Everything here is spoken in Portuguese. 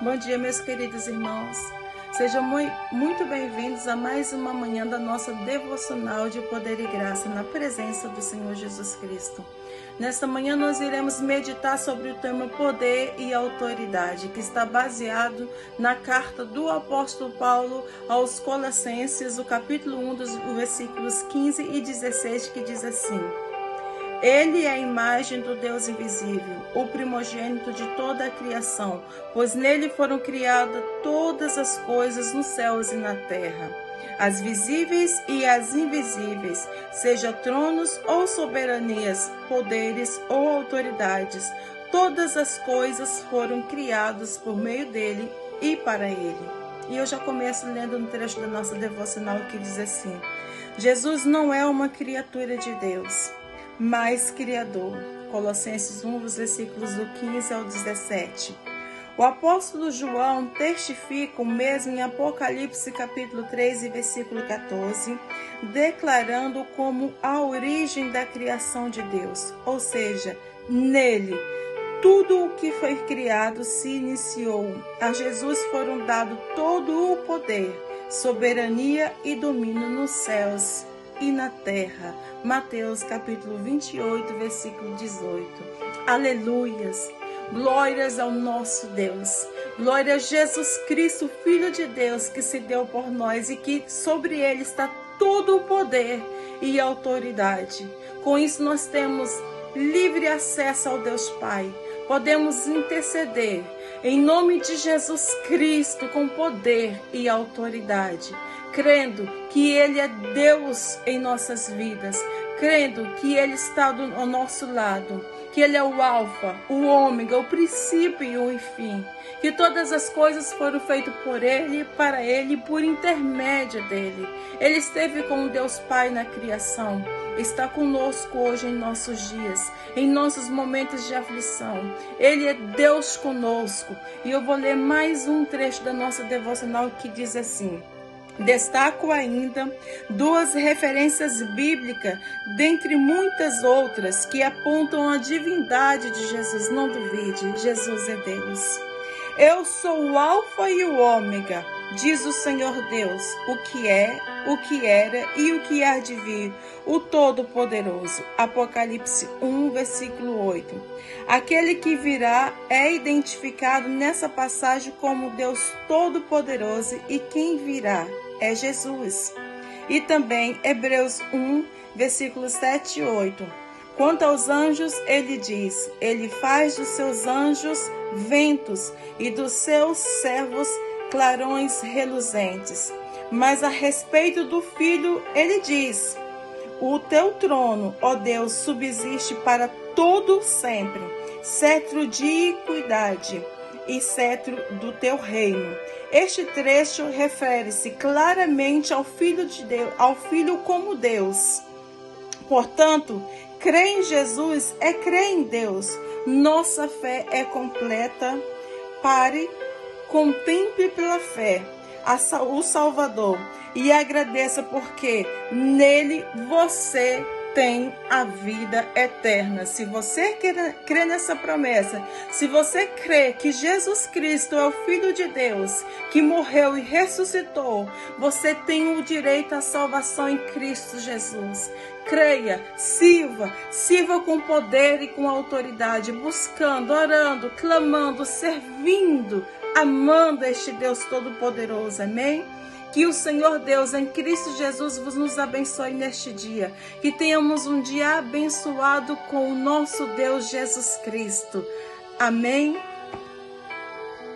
Bom dia, meus queridos irmãos. Sejam muito bem-vindos a mais uma manhã da nossa devocional de poder e graça na presença do Senhor Jesus Cristo. Nesta manhã nós iremos meditar sobre o tema poder e autoridade, que está baseado na carta do apóstolo Paulo aos Colossenses, o capítulo 1 dos versículos 15 e 16, que diz assim: ele é a imagem do Deus invisível, o primogênito de toda a criação, pois nele foram criadas todas as coisas nos céus e na terra, as visíveis e as invisíveis, seja tronos ou soberanias, poderes ou autoridades. Todas as coisas foram criadas por meio dele e para ele. E eu já começo lendo um trecho da nossa devocional que diz assim: Jesus não é uma criatura de Deus mais Criador. Colossenses 1, versículos do 15 ao 17. O apóstolo João testifica o mesmo em Apocalipse capítulo 3 versículo 14, declarando como a origem da criação de Deus, ou seja, nele tudo o que foi criado se iniciou. A Jesus foram dado todo o poder, soberania e domínio nos céus e na terra. Mateus capítulo 28, versículo 18. Aleluias! Glórias ao nosso Deus. Glória a Jesus Cristo, Filho de Deus, que se deu por nós e que sobre ele está todo o poder e autoridade. Com isso nós temos livre acesso ao Deus Pai. Podemos interceder em nome de Jesus Cristo com poder e autoridade crendo que Ele é Deus em nossas vidas, crendo que Ele está do, ao nosso lado, que Ele é o Alfa, o Ômega, o princípio e o fim, que todas as coisas foram feitas por Ele, para Ele por intermédio dele. Ele esteve com Deus Pai na criação, está conosco hoje em nossos dias, em nossos momentos de aflição. Ele é Deus conosco. E eu vou ler mais um trecho da nossa devocional que diz assim. Destaco ainda duas referências bíblicas, dentre muitas outras, que apontam a divindade de Jesus. Não duvide, Jesus é Deus. Eu sou o Alfa e o Ômega, diz o Senhor Deus, o que é, o que era e o que há de vir, o Todo-Poderoso. Apocalipse 1, versículo 8. Aquele que virá é identificado nessa passagem como Deus Todo-Poderoso e quem virá é Jesus. E também Hebreus 1, versículos 7 e 8. Quanto aos anjos, ele diz: Ele faz dos seus anjos ventos e dos seus servos clarões reluzentes. Mas a respeito do filho, ele diz: O teu trono, ó Deus, subsiste para todo sempre. Cetro de equidade e cetro do teu reino. Este trecho refere-se claramente ao Filho de Deus, ao Filho como Deus. Portanto, crer em Jesus é crer em Deus. Nossa fé é completa. Pare, contemple pela fé o Salvador e agradeça porque nele você tem a vida eterna. Se você crê nessa promessa, se você crê que Jesus Cristo é o Filho de Deus, que morreu e ressuscitou, você tem o direito à salvação em Cristo Jesus. Creia, sirva, sirva com poder e com autoridade, buscando, orando, clamando, servindo, amando este Deus Todo-Poderoso. Amém? Que o Senhor Deus em Cristo Jesus vos nos abençoe neste dia. Que tenhamos um dia abençoado com o nosso Deus Jesus Cristo. Amém